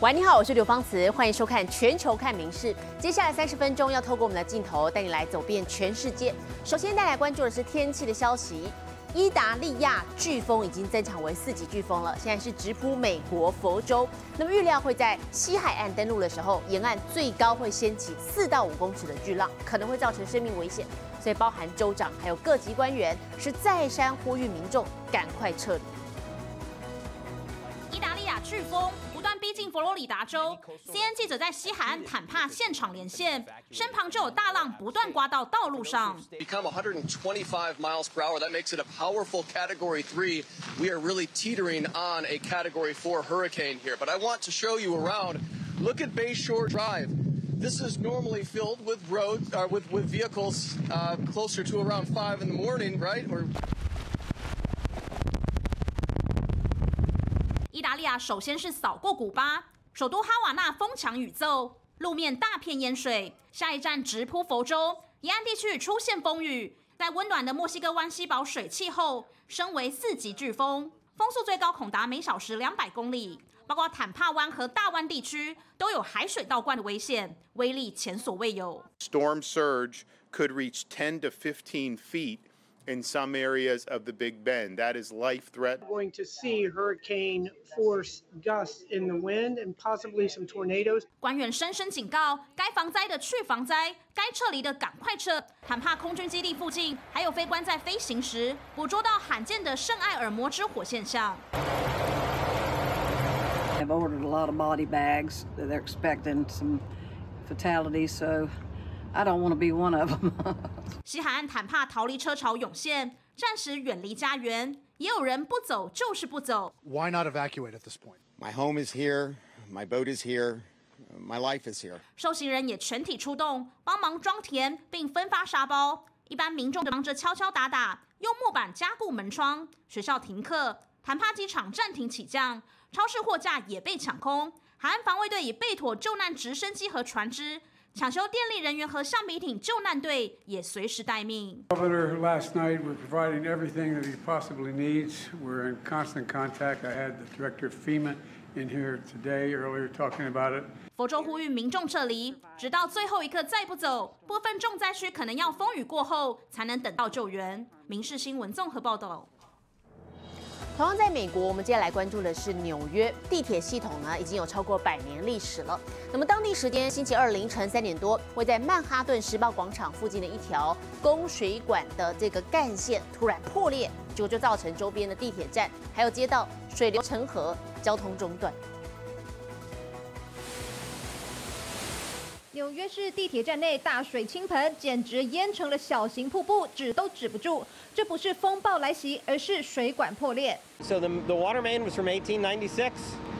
喂，你好，我是刘芳慈，欢迎收看《全球看名事》。接下来三十分钟要透过我们的镜头带你来走遍全世界。首先带来关注的是天气的消息，意大利亚飓风已经增强为四级飓风了，现在是直扑美国佛州。那么预料会在西海岸登陆的时候，沿岸最高会掀起四到五公尺的巨浪，可能会造成生命危险。所以包含州长还有各级官员是再三呼吁民众赶快撤离。意大利亚飓风。不断逼近佛罗里达州，CNN 记者在西海岸坦帕现场连线，身旁就有大浪不断刮到道路上。Become 125 miles per hour. That makes it a powerful Category 3. We are really teetering on a Category 4 hurricane here. But I want to show you around. Look at Bayshore Drive. This is normally filled with roads, uh, with with vehicles uh, closer to around five in the morning, right? Or 大利亚首先是扫过古巴，首都哈瓦那风强雨骤，路面大片淹水。下一站直扑佛州，沿岸地区出现风雨。在温暖的墨西哥湾西堡水汽后，升为四级飓风，风速最高恐达每小时两百公里。包括坦帕湾和大湾地区都有海水倒灌的危险，威力前所未有。Storm surge could reach 10 to 15 feet. in some areas of the Big Bend. That is life threat. Going to see hurricane force gusts in the wind and possibly some tornadoes. 官员深深警告，该防灾的去防灾，该撤离的赶快撤。坦帕空军基地附近还有飞官在飞行时捕捉到罕见的圣埃尔摩之火现象。Have ordered a lot of body bags. They're expecting some fatalities, so I don't want to be one of them. 西海岸坦帕逃离车潮涌现，暂时远离家园，也有人不走就是不走。Why not evacuate at this point? My home is here, my boat is here, my life is here. 受刑人也全体出动，帮忙装填并分发沙包。一般民众忙着敲敲打打，用木板加固门窗。学校停课，坦帕机场暂停起降，超市货架也被抢空。海岸防卫队已备妥救难直升机和船只。抢修电力人员和橡皮艇救难队也随时待命。Governor last night we're providing everything that he possibly needs. We're in constant contact. I had the director of FEMA in here today earlier talking about it. 佛州呼吁民众撤离，直到最后一刻再不走，部分重灾区可能要风雨过后才能等到救援。民事新闻综合报道。同样在美国，我们接下来关注的是纽约地铁系统呢，已经有超过百年历史了。那么当地时间星期二凌晨三点多，会在曼哈顿时报广场附近的一条供水管的这个干线突然破裂，结果就造成周边的地铁站还有街道水流成河，交通中断。纽约市地铁站内大水倾盆，简直淹成了小型瀑布，止都止不住。这不是风暴来袭，而是水管破裂。So the the water main was from 1896.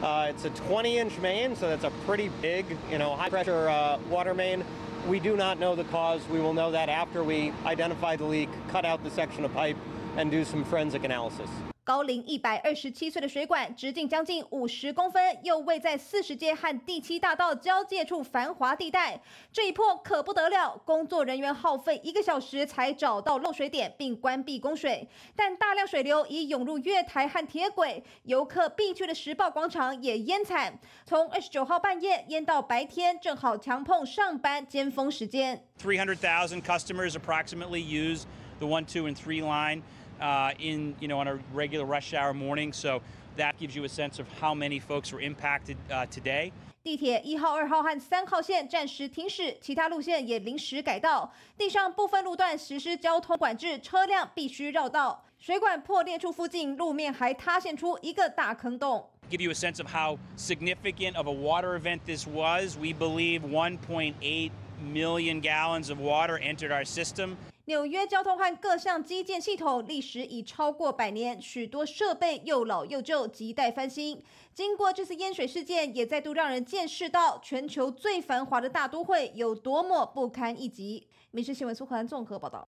Uh, it's a 20-inch main, so that's a pretty big, you know, high-pressure uh, water main. We do not know the cause. We will know that after we identify the leak, cut out the section of pipe, and do some forensic analysis. 高龄一百二十七岁的水管直径将近五十公分，又位在四十街和第七大道交界处繁华地带。这一破可不得了，工作人员耗费一个小时才找到漏水点，并关闭供水。但大量水流已涌入月台和铁轨，游客必去的时报广场也淹惨。从二十九号半夜淹到白天，正好强碰上班尖峰时间。Three hundred thousand customers approximately use the one, two, and three line. uh, in you know on a regular rush hour morning. So that gives you a sense of how many folks were impacted uh, today. 地铁一号、二号和三号线暂时停驶，其他路线也临时改道。地上部分路段实施交通管制，车辆必须绕道。水管破裂处附近路面还塌陷出一个大坑洞。Give you a sense of how significant of a water event this was. We believe 1.8 million gallons of water entered our system. 纽约交通和各项基建系统历史已超过百年，许多设备又老又旧，亟待翻新。经过这次淹水事件，也再度让人见识到全球最繁华的大都会有多么不堪一击。民事新闻苏克兰综合报道。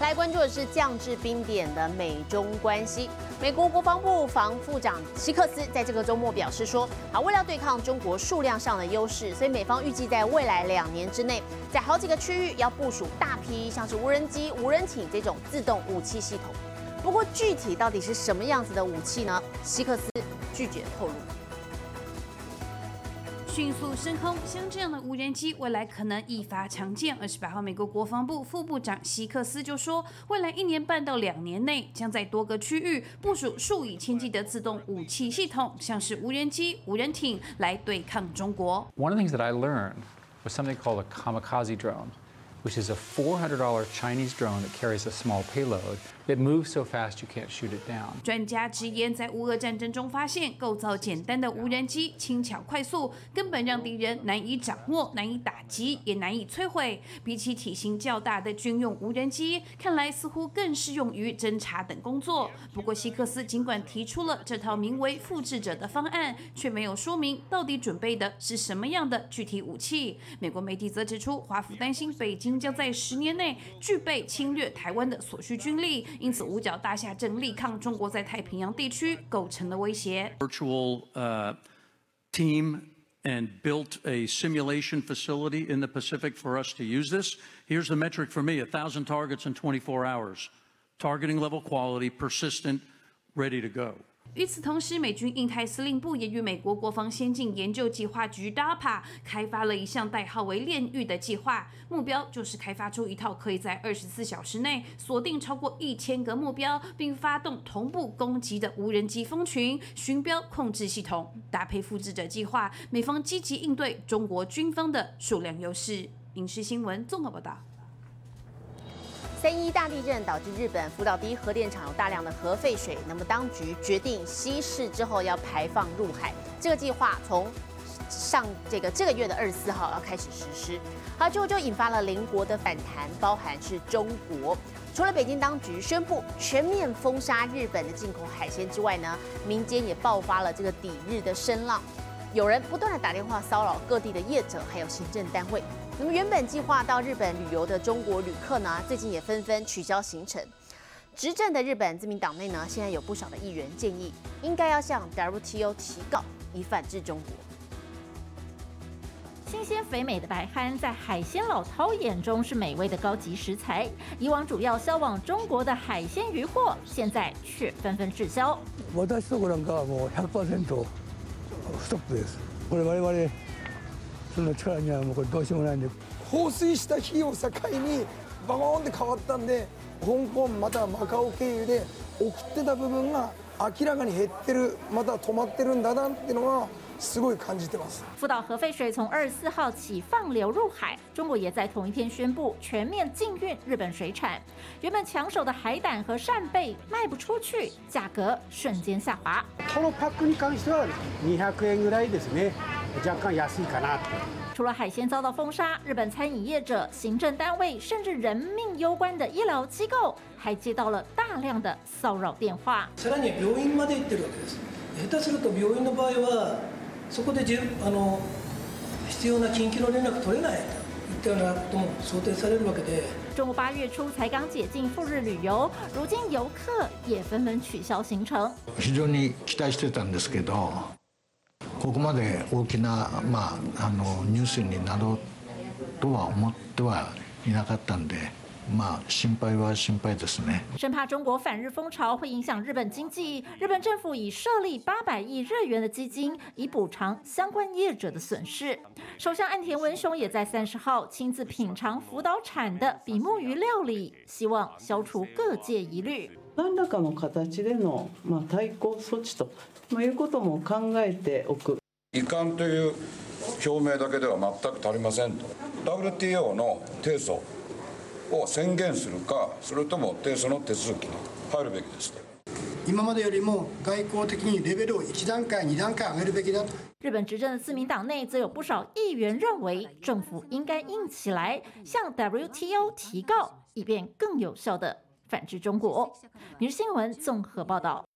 来关注的是降至冰点的美中关系。美国国防部防副长希克斯在这个周末表示说，啊，为了对抗中国数量上的优势，所以美方预计在未来两年之内，在好几个区域要部署大批像是无人机、无人艇这种自动武器系统。不过具体到底是什么样子的武器呢？希克斯拒绝透露。迅速升空。像这样的无人机，未来可能一发强健。二十八号，美国国防部副部长希克斯就说，未来一年半到两年内，将在多个区域部署数以千计的自动武器系统，像是无人机、无人艇，来对抗中国。One of the things that I learned was something called a kamikaze drone. which is a $400 Chinese drone that carries a small payload. It moves so fast you can't shoot it down. 专家直言，在乌俄战争中发现，构造简单的无人机轻巧快速，根本让敌人难以掌握、难以打击，也难以摧毁。比起体型较大的军用无人机，看来似乎更适用于侦察等工作。不过，希克斯尽管提出了这套名为“复制者”的方案，却没有说明到底准备的是什么样的具体武器。美国媒体则指出，华府担心北京。将在十年内具备侵略台湾的所需军力，因此五角大厦正力抗中国在太平洋地区构成的威胁。Virtual team and built a simulation facility in the Pacific for us to use this. Here's the metric for me: a thousand targets in 24 hours, targeting level quality, persistent, ready to go. 与此同时，美军印太司令部也与美国国防先进研究计划局 （DARPA） 开发了一项代号为“炼狱”的计划，目标就是开发出一套可以在二十四小时内锁定超过一千个目标，并发动同步攻击的无人机蜂群寻标控制系统。搭配复制者计划，美方积极应对中国军方的数量优势。影视新闻综合报道。三一大地震导致日本福岛第一核电厂有大量的核废水，那么当局决定稀释之后要排放入海。这个计划从上这个这个月的二十四号要开始实施，好，之后就引发了邻国的反弹，包含是中国。除了北京当局宣布全面封杀日本的进口海鲜之外呢，民间也爆发了这个抵日的声浪，有人不断的打电话骚扰各地的业者还有行政单位。那么原本计划到日本旅游的中国旅客呢，最近也纷纷取消行程。执政的日本自民党内呢，现在有不少的议员建议，应该要向 WTO 提告，以反制中国。新鲜肥美的白鲢，在海鲜老饕眼中是美味的高级食材。以往主要销往中国的海鲜鱼货，现在却纷纷滞销。私とこなんかはもう100%ストップです。これ我々 その力にはもうこれどうしようもないんで。放水した日を境にバコーンって変わったんで、香港またマカオ経由で送ってた部分が明らかに減ってる、また止まってるんだなっていうのは。福岛核废水从二十四号起放流入海，中国也在同一天宣布全面禁运日本水产。原本抢手的海胆和扇贝卖不出去，价格瞬间下滑。このパックに関しては200円ぐらいですね。若干安いかな。除了海鲜遭到封杀，日本餐饮业者、行政单位，甚至人命攸关的医疗机构，还接到了大量的骚扰电话。さらに病院まで行ってるわけです。下手すると病院の場合は。そこでじあの必要な緊急の連絡取れないといったようなことも想定されるわけで。中国八月初才刚解禁赴日旅游，如今游客也纷纷取消行程。非常に期待してたんですけど、 ここまで大きなまああのニュースになろうとは思ってはいなかったんで。生怕中国反日风潮会影响日本经济，日本政府已设立八百亿日元的基金，以补偿相关业者的损失。首相岸田文雄也在三十号亲自品尝福岛产的比目鱼料理，希望消除各界疑虑。何らかの形でのまあ対抗措置と いうことも考えておく。遺憾という表明だけでは全く足りませんと。WTO の提訴。を宣言するか、それとも提訴の手続きに入るべきです今までよりも外交的にレベルを一段階、二段階上げるべきだと。日本执政的自民党内则有不少议员认为，政府应该硬起来，向 WTO 提告，以便更有效的反制中国。《每日新闻》综合报道。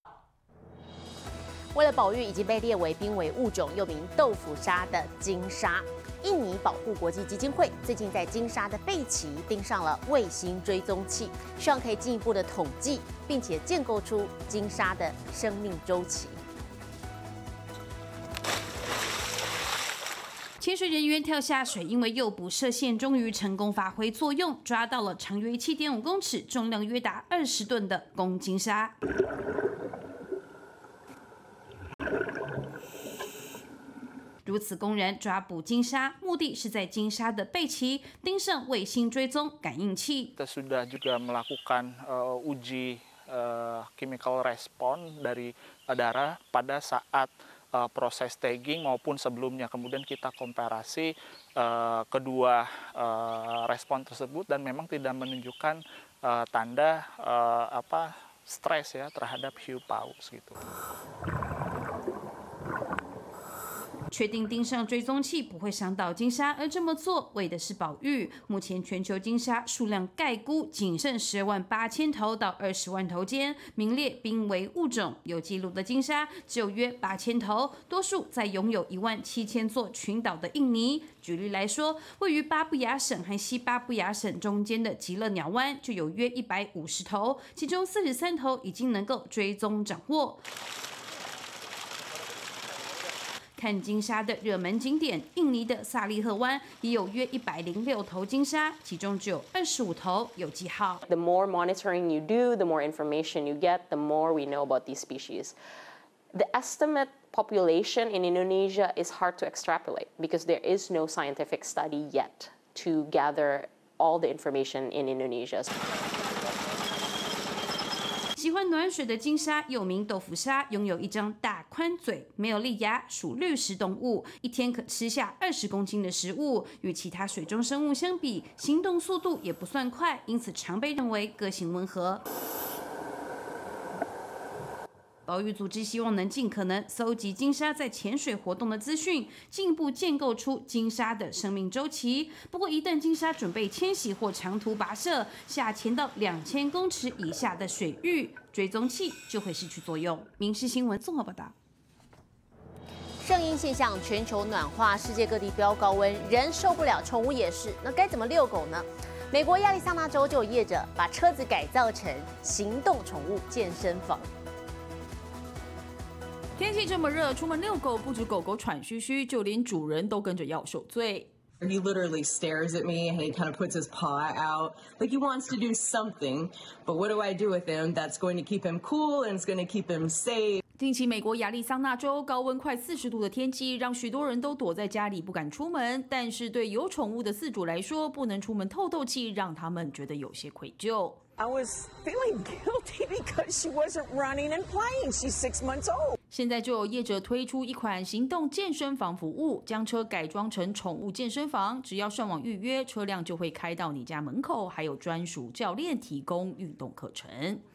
为了保育已经被列为濒危物种，又名豆腐鲨的金鲨。印尼保护国际基金会最近在金沙的背鳍钉上了卫星追踪器，希望可以进一步的统计，并且建构出金沙的生命周期。潜水人员跳下水，因为诱捕射线终于成功发挥作用，抓到了长约七点五公尺、重量约达二十吨的公金鲨。如此公然抓捕金沙，目的是在金沙的背鳍钉上卫星追踪感应器。 Kita sudah juga melakukan uh, uji uh, chemical respon dari darah pada saat uh, proses tagging maupun sebelumnya. Kemudian kita komparasi uh, kedua uh, respon tersebut dan memang tidak menunjukkan uh, tanda uh, apa stres ya terhadap hiu paus gitu. 确定钉上追踪器不会伤到金沙，而这么做为的是保育。目前全球金沙数量概估仅剩十万八千头到二十万头间，名列濒危物种。有记录的金沙只有约八千头，多数在拥有一万七千座群岛的印尼。举例来说，位于巴布亚省和西巴布亚省中间的极乐鸟湾就有约一百五十头，其中四十三头已经能够追踪掌握。看金沙的热门景点，印尼的萨利赫湾也有约一百零六头金沙，其中只有二十五头有记号。 The more monitoring you do, the more information you get, the more we know about these species. The estimate population in Indonesia is hard to extrapolate because there is no scientific study yet to gather all the information in Indonesia. 喜欢暖水的金鲨，又名豆腐鲨，拥有一张大宽嘴，没有利牙，属绿食动物，一天可吃下二十公斤的食物。与其他水中生物相比，行动速度也不算快，因此常被认为个性温和。保育组织希望能尽可能搜集金沙在潜水活动的资讯，进一步建构出金沙的生命周期。不过，一旦金沙准备迁徙或长途跋涉，下潜到两千公尺以下的水域，追踪器就会失去作用。民事新闻综合报道。圣婴现象，全球暖化，世界各地飙高温，人受不了，宠物也是。那该怎么遛狗呢？美国亚利桑那州就有业者把车子改造成行动宠物健身房。天气这么热，出门遛狗不止狗狗喘吁吁，就连主人都跟着要受罪。He literally stares at me and he kind of puts his paw out like he wants to do something. But what do I do with him that's going to keep him cool and it's going to keep him safe? 近期，美国亚利桑那州高温快四十度的天气，让许多人都躲在家里不敢出门。但是对有宠物的饲主来说，不能出门透透气，让他们觉得有些愧疚。I was feeling guilty because she wasn't running and playing. She's six months old. 现在就有业者推出一款行动健身房服务，将车改装成宠物健身房，只要上网预约，车辆就会开到你家门口，还有专属教练提供运动课程。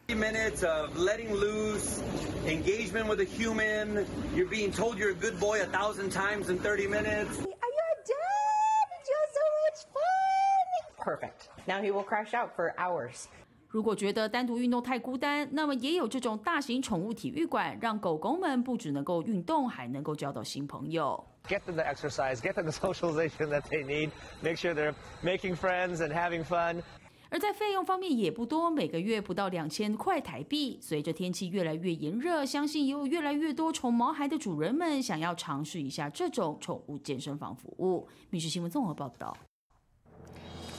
minutes of letting loose, engagement with a human. You're being told you're a good boy a thousand times in 30 minutes. Are you a dad? You're so much fun. Perfect. Now he will crash out for hours. 如果觉得单独运动太孤单，那么也有这种大型宠物体育馆，让狗狗们不只能够运动，还能够交到新朋友。Get them the exercise, get them the socialization that they need, make sure they're making friends and having fun. 而在费用方面也不多，每个月不到两千块台币。随着天气越来越炎热，相信也有越来越多宠毛孩的主人们想要尝试一下这种宠物健身房服务。密室新闻综合报道。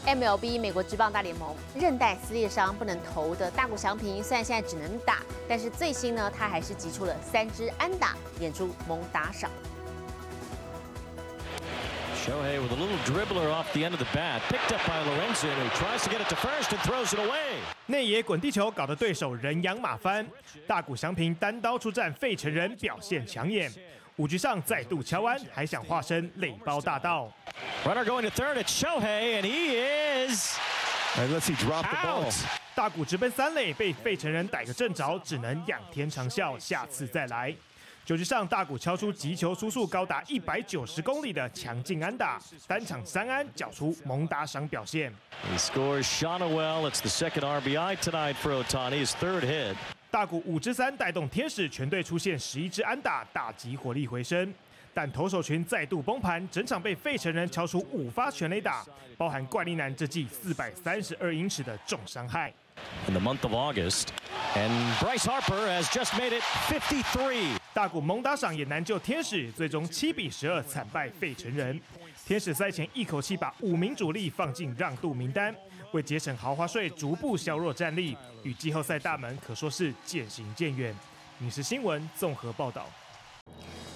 MLB 美国职棒大联盟韧带撕裂伤不能投的大谷翔平，虽然现在只能打，但是最新呢，他还是击出了三支安打，演出猛打赏。Shohei with a little dribbler off the end of the bat, picked up by Lorenzen, who tries to get it to first and throws it away. 内野滚地球搞得对手人仰马翻，大谷翔平单刀出战费城人，表现抢眼。五局上再度敲安，还想化身垒包大盗。Runner going to third, it's Shohei, and he is. And let's see drop the ball. 大谷直奔三垒，被费城人逮个正着，只能仰天长啸，下次再来。九局上，大谷敲出击球速速高达一百九十公里的强劲安打，单场三安，缴出猛打赏表现。He scores Shonowell. It's the second RBI tonight for Otani, his third hit. 大谷五支三带动天使全队出现十一支安打，打击火力回升。但投手群再度崩盘，整场被费城人敲出五发全垒打，包含怪力男这记四百三十二英尺的重伤害。In the month of August, and Bryce Harper has just made it 53. 大谷猛打赏也难救天使，最终七比十二惨败费城人。天使赛前一口气把五名主力放进让渡名单，为节省豪华税逐步削弱战力，与季后赛大门可说是渐行渐远。你是新闻综合报道。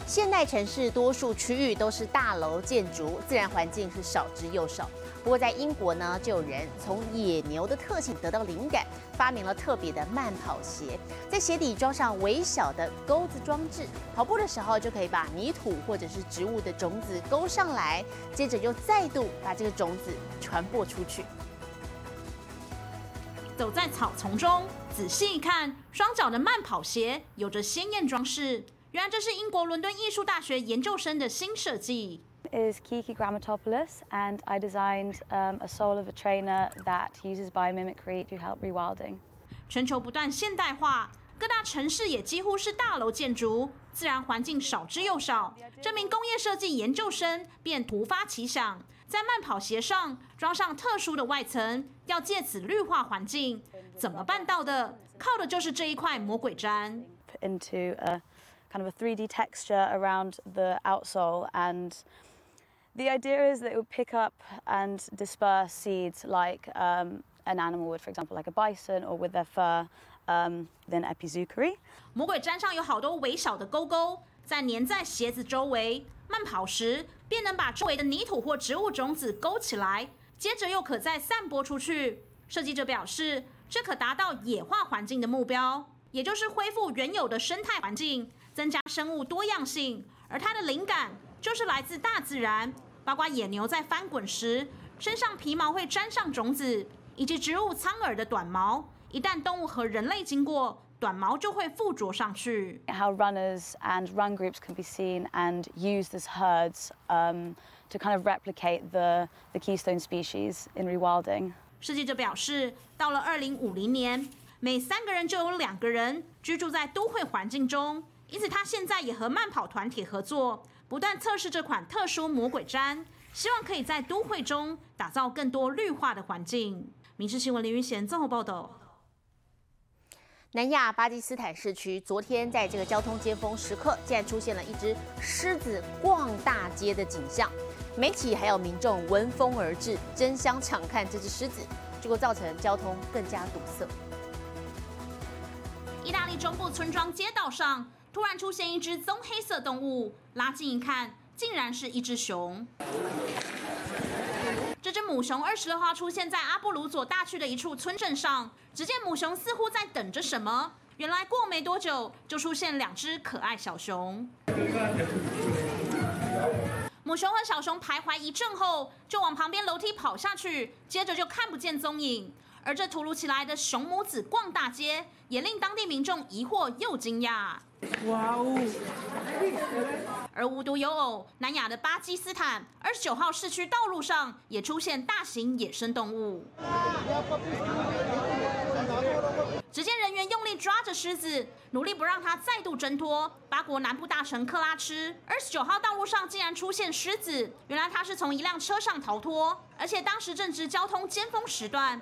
现代城市多数区域都是大楼建筑，自然环境是少之又少。不过在英国呢，就有人从野牛的特性得到灵感，发明了特别的慢跑鞋，在鞋底装上微小的钩子装置，跑步的时候就可以把泥土或者是植物的种子勾上来，接着又再度把这个种子传播出去。走在草丛中，仔细一看，双脚的慢跑鞋有着鲜艳装饰。原来这是英国伦敦艺术大学研究生的新设计。is Kiki Grammatopoulos, and I designed um, a sole of a trainer that uses biomimicry to help rewilding. 全球不断现代化，各大城市也几乎是大楼建筑，自然环境少之又少。这名工业设计研究生便突发奇想，在慢跑鞋上装上特殊的外层，要借此绿化环境。怎么办到的？靠的就是这一块魔鬼毡。Into a kind of a 3D texture around the outsole and the idea is that it would pick up and disperse seeds like um, an animal would, for example, like a bison or with their fur, um, then epizuchary. 魔鬼毡上有好多微小的勾勾，在粘在鞋子周围，慢跑时便能把周围的泥土或植物种子勾起来，接着又可再散播出去。设计者表示，这可达到野化环境的目标，也就是恢复原有的生态环境，增加生物多样性。而它的灵感就是来自大自然。包括野牛在翻滚时，身上皮毛会沾上种子，以及植物苍耳的短毛。一旦动物和人类经过，短毛就会附着上去。How runners and run groups can be seen and used as herds um, to kind of replicate the the keystone species in rewilding. 设计者表示，到了二零五零年，每三个人就有两个人居住在都会环境中。因此，他现在也和慢跑团体合作。不断测试这款特殊魔鬼毡，希望可以在都会中打造更多绿化的环境。《民事新闻》林云贤综合报道。南亚巴基斯坦市区昨天在这个交通尖峰时刻，竟然出现了一只狮子逛大街的景象。媒体还有民众闻风而至，争相抢看这只狮子，结果造成交通更加堵塞。意大利中部村庄街道上。突然出现一只棕黑色动物，拉近一看，竟然是一只熊。母熊二十六号出现在阿布鲁佐大区的一处村镇上，只见母熊似乎在等着什么。原来过没多久，就出现两只可爱小熊。母熊和小熊徘徊一阵后，就往旁边楼梯跑下去，接着就看不见踪影。而这突如其来的熊母子逛大街，也令当地民众疑惑又惊讶。哇哦！而无独有偶，南亚的巴基斯坦二十九号市区道路上也出现大型野生动物。只见人员用力抓着狮子，努力不让它再度挣脱。巴国南部大城克拉吃二十九号道路上竟然出现狮子，原来它是从一辆车上逃脱，而且当时正值交通尖峰时段。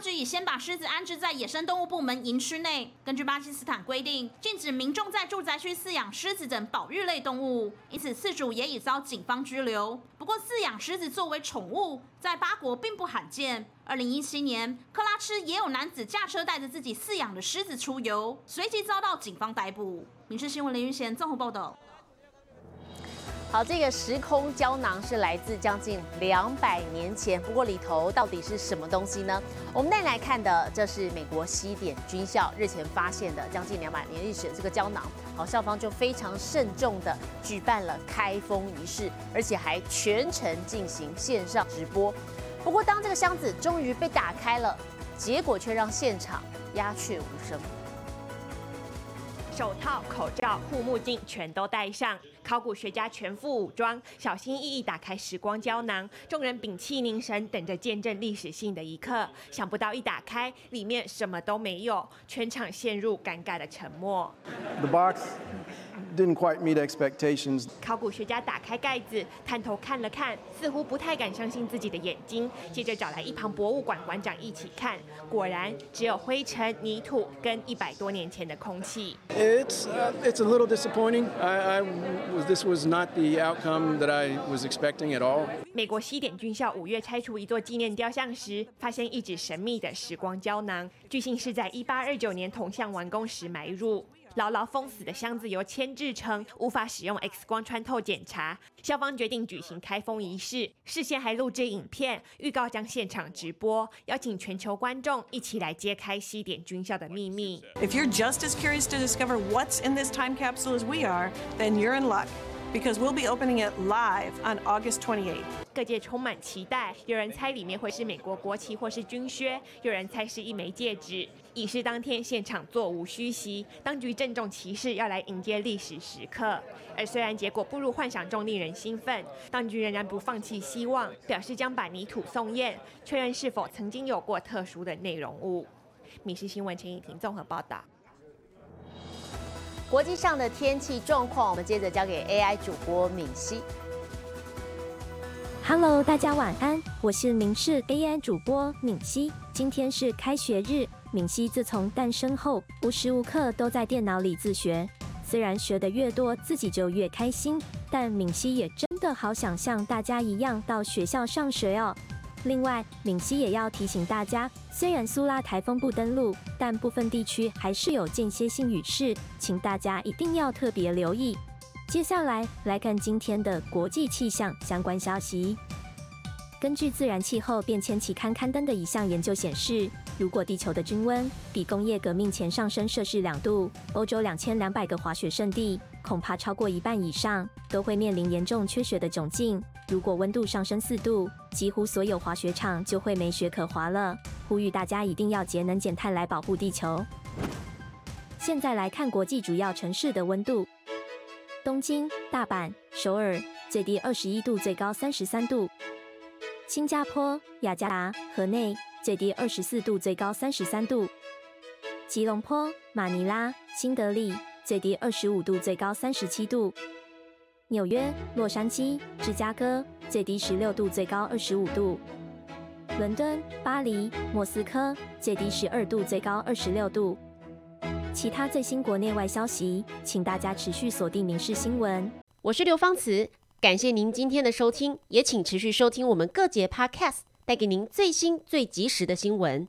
当局已先把狮子安置在野生动物部门营区内。根据巴基斯坦规定，禁止民众在住宅区饲养狮子等保育类动物，因此饲主也已遭警方拘留。不过，饲养狮子作为宠物，在巴国并不罕见。二零一七年，克拉吃也有男子驾车带着自己饲养的狮子出游，随即遭到警方逮捕。民事新闻林云贤综合报道。好，这个时空胶囊是来自将近两百年前，不过里头到底是什么东西呢？我们再来看的，这是美国西点军校日前发现的将近两百年历史的这个胶囊。好，校方就非常慎重的举办了开封仪式，而且还全程进行线上直播。不过，当这个箱子终于被打开了，结果却让现场鸦雀无声。手套、口罩、护目镜全都戴上，考古学家全副武装，小心翼翼打开时光胶囊，众人屏气凝神，等着见证历史性的一刻。想不到一打开，里面什么都没有，全场陷入尴尬的沉默。The box didn't quite meet expectations. 考古学家打开盖子，探头看了看，似乎不太敢相信自己的眼睛。接着找来一旁博物馆馆长一起看，果然只有灰尘、泥土跟一百多年前的空气。It's uh, it's a little disappointing. I, I this was not the outcome that I was expecting at all. 美国西点军校五月拆除一座纪念雕像时，发现一纸神秘的时光胶囊，据信是在一八二九年铜像完工时埋入。牢牢封死的箱子由铅制成，无法使用 X 光穿透检查。校方决定举行开封仪式，事先还录制影片，预告将现场直播，邀请全球观众一起来揭开西点军校的秘密。If you're just as curious to discover what's in this time capsule as we are, then you're in luck. Because we'll be opening it live on August 28th. 各界充满期待，有人猜里面会是美国国旗或是军靴，有人猜是一枚戒指。仪式当天现场座无虚席，当局郑重其事要来迎接历史时刻。而虽然结果不如幻想中令人兴奋，当局仍然不放弃希望，表示将把泥土送验，确认是否曾经有过特殊的内容物。米氏新闻陈以婷综合报道。国际上的天气状况，我们接着交给 AI 主播敏熙。Hello，大家晚安，我是明视 AI 主播敏熙。今天是开学日，敏熙自从诞生后，无时无刻都在电脑里自学。虽然学得越多，自己就越开心，但敏熙也真的好想像大家一样到学校上学哦。另外，敏熙也要提醒大家，虽然苏拉台风不登陆，但部分地区还是有间歇性雨势，请大家一定要特别留意。接下来来看今天的国际气象相关消息。根据自然气候变迁期刊刊登的一项研究显示，如果地球的均温比工业革命前上升摄氏两度，欧洲两千两百个滑雪胜地恐怕超过一半以上都会面临严重缺雪的窘境。如果温度上升四度，几乎所有滑雪场就会没雪可滑了。呼吁大家一定要节能减碳来保护地球。现在来看国际主要城市的温度。东京、大阪、首尔最低二十一度，最高三十三度；新加坡、雅加达、河内最低二十四度，最高三十三度；吉隆坡、马尼拉、新德里最低二十五度，最高三十七度；纽约、洛杉矶、芝加哥最低十六度，最高二十五度；伦敦、巴黎、莫斯科最低十二度，最高二十六度。其他最新国内外消息，请大家持续锁定《民事新闻》。我是刘芳慈，感谢您今天的收听，也请持续收听我们各节 Podcast，带给您最新最及时的新闻。